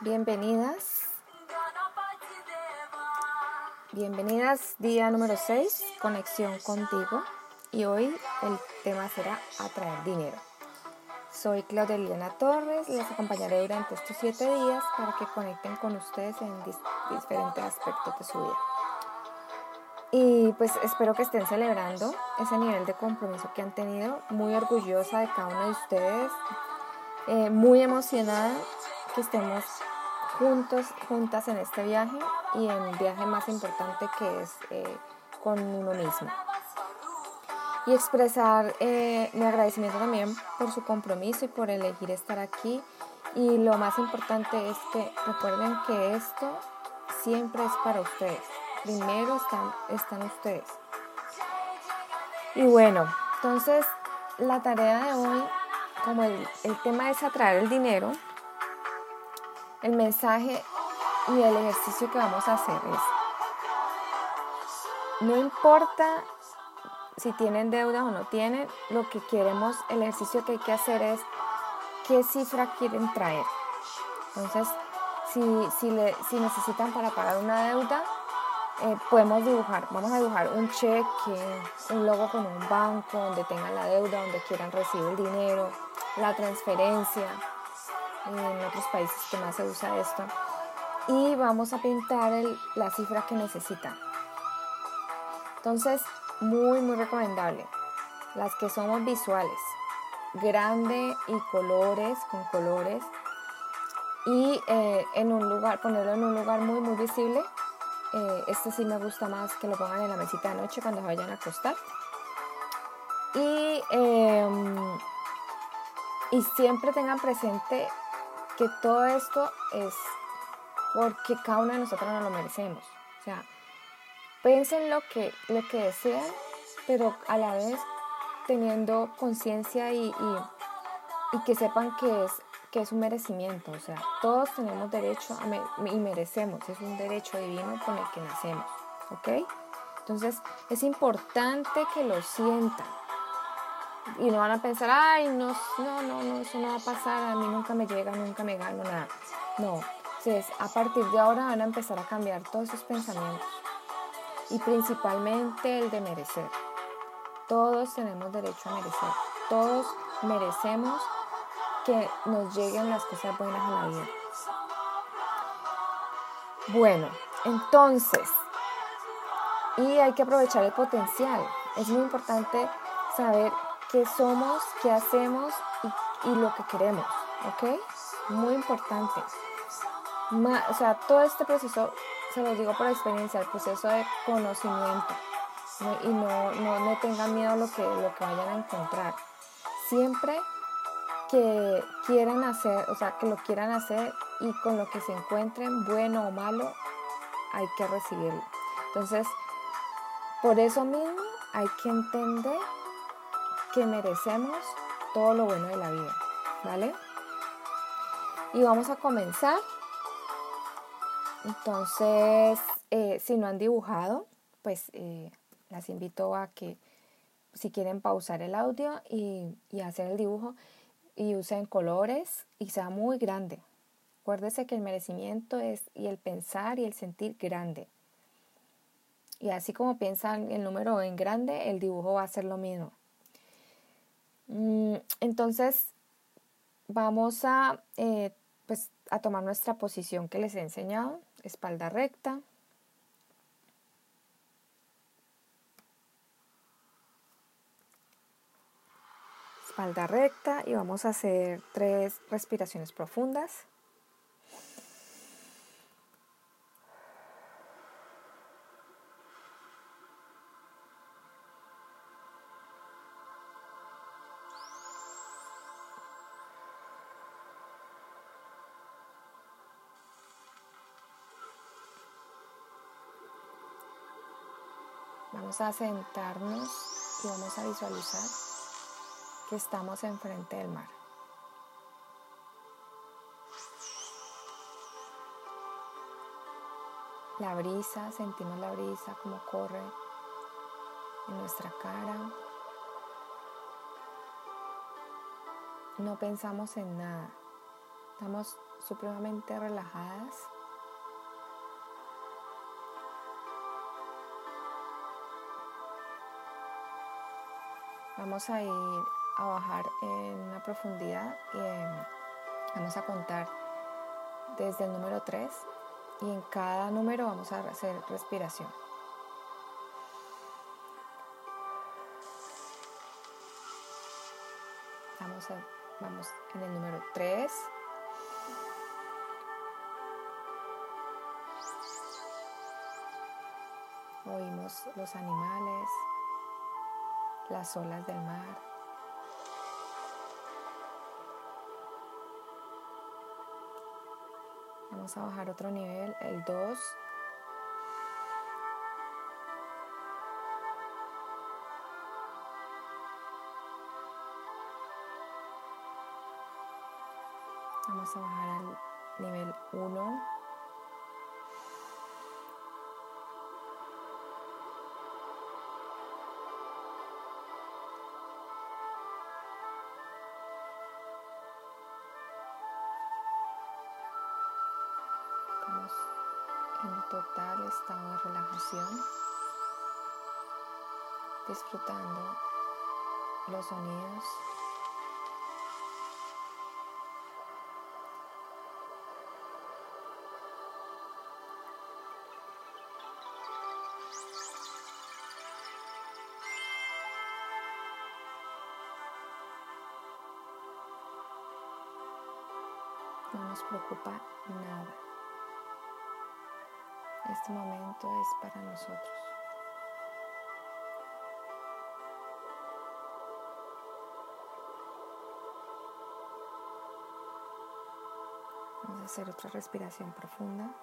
Bienvenidas. Bienvenidas día número 6, conexión contigo. Y hoy el tema será atraer dinero. Soy Claudia Liliana Torres, les acompañaré durante estos 7 días para que conecten con ustedes en diferentes aspectos de su vida. Y pues espero que estén celebrando ese nivel de compromiso que han tenido. Muy orgullosa de cada uno de ustedes. Eh, muy emocionada que estemos juntos, juntas en este viaje y en el viaje más importante que es eh, con uno mismo. Y expresar eh, mi agradecimiento también por su compromiso y por elegir estar aquí. Y lo más importante es que recuerden que esto siempre es para ustedes primero están, están ustedes. Y bueno, entonces la tarea de hoy, como el, el tema es atraer el dinero, el mensaje y el ejercicio que vamos a hacer es, no importa si tienen deuda o no tienen, lo que queremos, el ejercicio que hay que hacer es qué cifra quieren traer. Entonces, si, si, le, si necesitan para pagar una deuda, eh, podemos dibujar, vamos a dibujar un cheque, un logo con un banco donde tengan la deuda, donde quieran recibir el dinero, la transferencia, en otros países que más se usa esto, y vamos a pintar la cifra que necesitan. Entonces, muy, muy recomendable. Las que somos visuales, grande y colores, con colores, y eh, en un lugar, ponerlo en un lugar muy, muy visible eh, este sí me gusta más que lo pongan en la mesita de noche cuando vayan a acostar. Y, em, y siempre tengan presente que todo esto es porque cada uno de nosotros nos lo merecemos. O sea, piensen lo que, lo que desean, pero a la vez teniendo conciencia y, y, y que sepan que es que es un merecimiento, o sea, todos tenemos derecho y merecemos, es un derecho divino con el que nacemos, ¿ok? Entonces es importante que lo sientan y no van a pensar, ay, no, no, no, no, eso no va a pasar, a mí nunca me llega, nunca me gano nada. No, entonces a partir de ahora van a empezar a cambiar todos esos pensamientos y principalmente el de merecer. Todos tenemos derecho a merecer, todos merecemos que nos lleguen las cosas buenas a la vida. Bueno, entonces, y hay que aprovechar el potencial. Es muy importante saber qué somos, qué hacemos y, lo que queremos, ¿ok? Muy importante. o sea, todo este proceso, se lo digo por experiencia, el proceso de conocimiento. Y no, no, no tengan miedo a lo que, lo que vayan a encontrar. Siempre que quieran hacer, o sea, que lo quieran hacer y con lo que se encuentren, bueno o malo, hay que recibirlo. Entonces, por eso mismo hay que entender que merecemos todo lo bueno de la vida, ¿vale? Y vamos a comenzar. Entonces, eh, si no han dibujado, pues eh, las invito a que si quieren pausar el audio y, y hacer el dibujo y usen colores y sea muy grande. Acuérdese que el merecimiento es y el pensar y el sentir grande. Y así como piensan el número en grande, el dibujo va a ser lo mismo. Mm, entonces, vamos a, eh, pues, a tomar nuestra posición que les he enseñado, espalda recta, espalda recta y vamos a hacer tres respiraciones profundas. Vamos a sentarnos y vamos a visualizar estamos enfrente del mar. La brisa, sentimos la brisa como corre en nuestra cara. No pensamos en nada, Estamos supremamente relajadas. Vamos a ir a bajar en una profundidad y em, vamos a contar desde el número 3 y en cada número vamos a hacer respiración. Vamos, vamos en el número 3. Oímos los animales, las olas del mar. Vamos a bajar otro nivel, el 2. Vamos a bajar al nivel 1. En total estado de relajación, disfrutando los sonidos. No nos preocupa nada. Este momento es para nosotros. Vamos a hacer otra respiración profunda.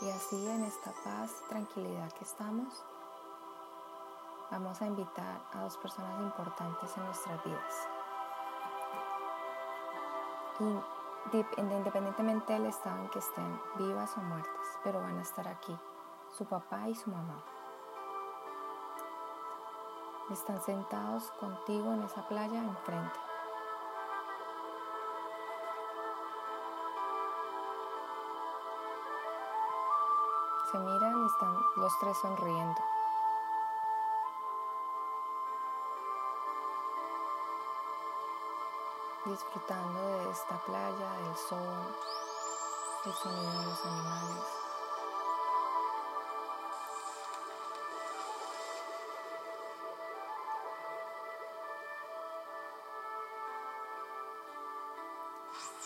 Y así en esta paz y tranquilidad que estamos, vamos a invitar a dos personas importantes en nuestras vidas. independientemente del estado en que estén, vivas o muertas, pero van a estar aquí, su papá y su mamá. Están sentados contigo en esa playa enfrente. Se miran y están los tres sonriendo. Disfrutando de esta playa, del sol, el sonido de los animales.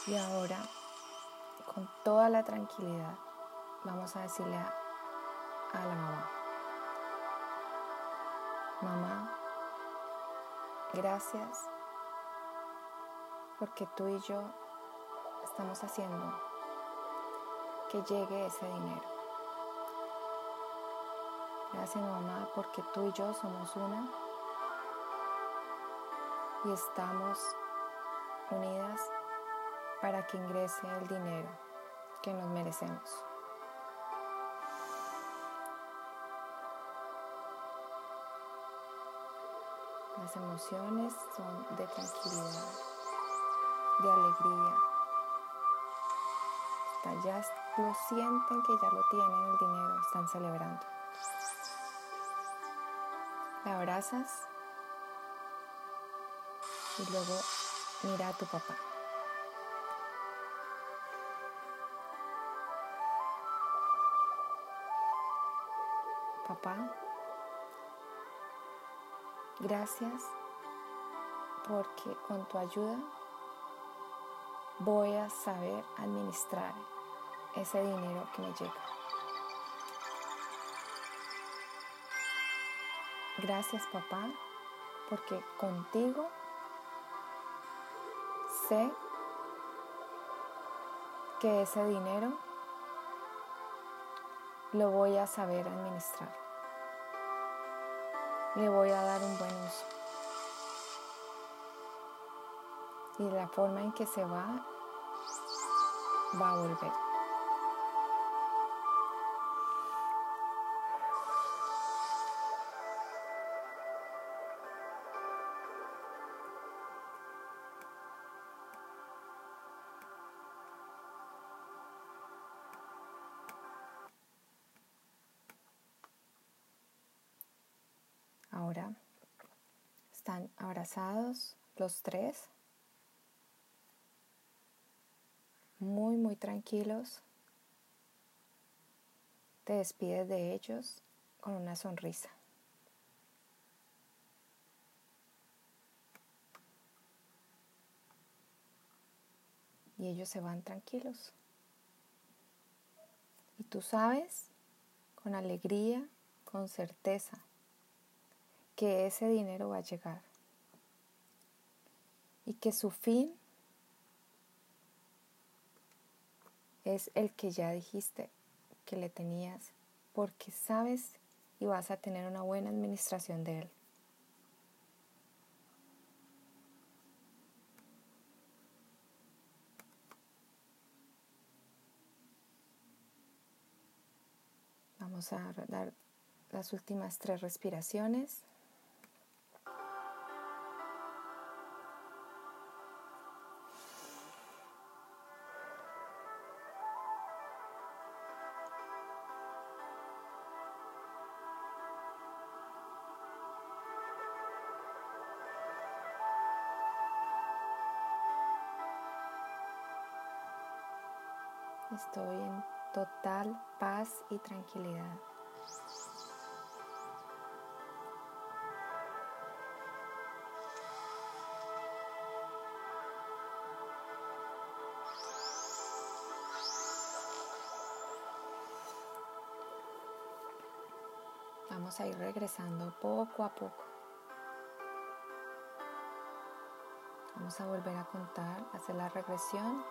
Y ahora, con toda la tranquilidad, vamos a decirle a, la mamá, mamá, gracias porque tú y yo estamos haciendo que llegue ese dinero. Gracias mamá porque tú y yo somos una y estamos unidas para que ingrese el dinero que nos merecemos. Las emociones son de tranquilidad, de alegría. ya lo sienten que ya lo tienen el dinero, están celebrando. La abrazas y luego mira a tu papá. Papá, Gracias porque con tu ayuda voy a saber administrar ese dinero que me llega. Gracias papá porque contigo sé que ese dinero lo voy a saber administrar le voy a dar un buen uso. y la forma en que se va, va a volver. Ahora están abrazados los tres, muy, muy tranquilos. Te despides de ellos con una sonrisa. Y ellos se van tranquilos. Y tú sabes, con alegría, con certeza, que ese dinero va a llegar y que su fin es el que ya dijiste que le tenías porque sabes y vas a tener una buena administración de él. Vamos a dar las últimas tres respiraciones. Estoy en total paz y tranquilidad. Vamos a ir regresando poco a poco. Vamos a volver a contar, hacer la regresión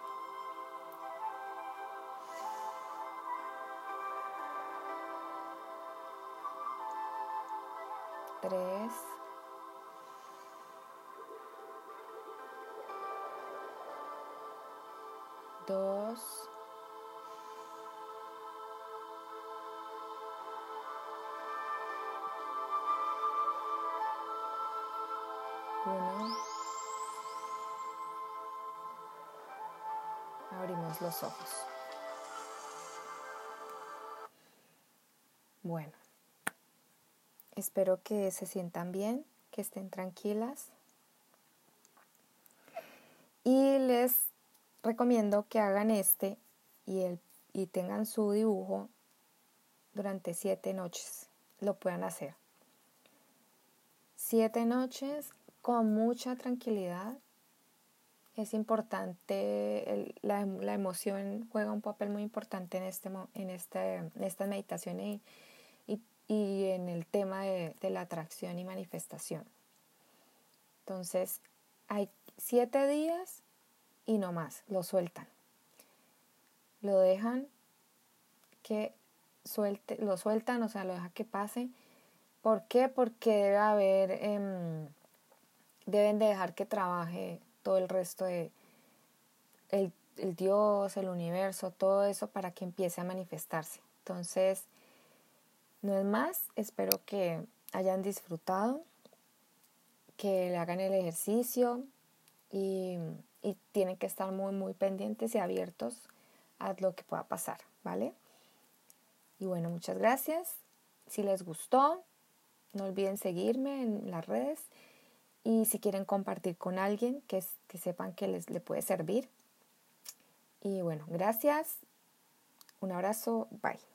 tres, dos, uno. Abrimos los ojos. Bueno. Espero que se sientan bien, que estén tranquilas. Y les recomiendo que hagan este y, el, y tengan su dibujo durante siete noches. Lo puedan hacer. Siete noches con mucha tranquilidad. Es importante, la, la, emoción juega un papel muy importante en, este, en, este, en esta meditación y, y en el tema de, la atracción y manifestación. Entonces, hay siete días y no más, lo sueltan. Lo dejan que suelte, lo sueltan, o sea, lo dejan que pase. ¿Por qué? Porque debe haber, em, deben de dejar que trabaje todo el resto de el, el Dios, el universo, todo eso para que empiece a manifestarse. Entonces, no es más, espero que hayan disfrutado, que le hagan el ejercicio y, tienen que estar muy, muy pendientes y abiertos a lo que pueda pasar, ¿vale? Y bueno, muchas gracias. Si les gustó, no olviden seguirme en las redes y si quieren compartir con alguien que, que sepan que les le puede servir. Y bueno, gracias. Un abrazo. Bye.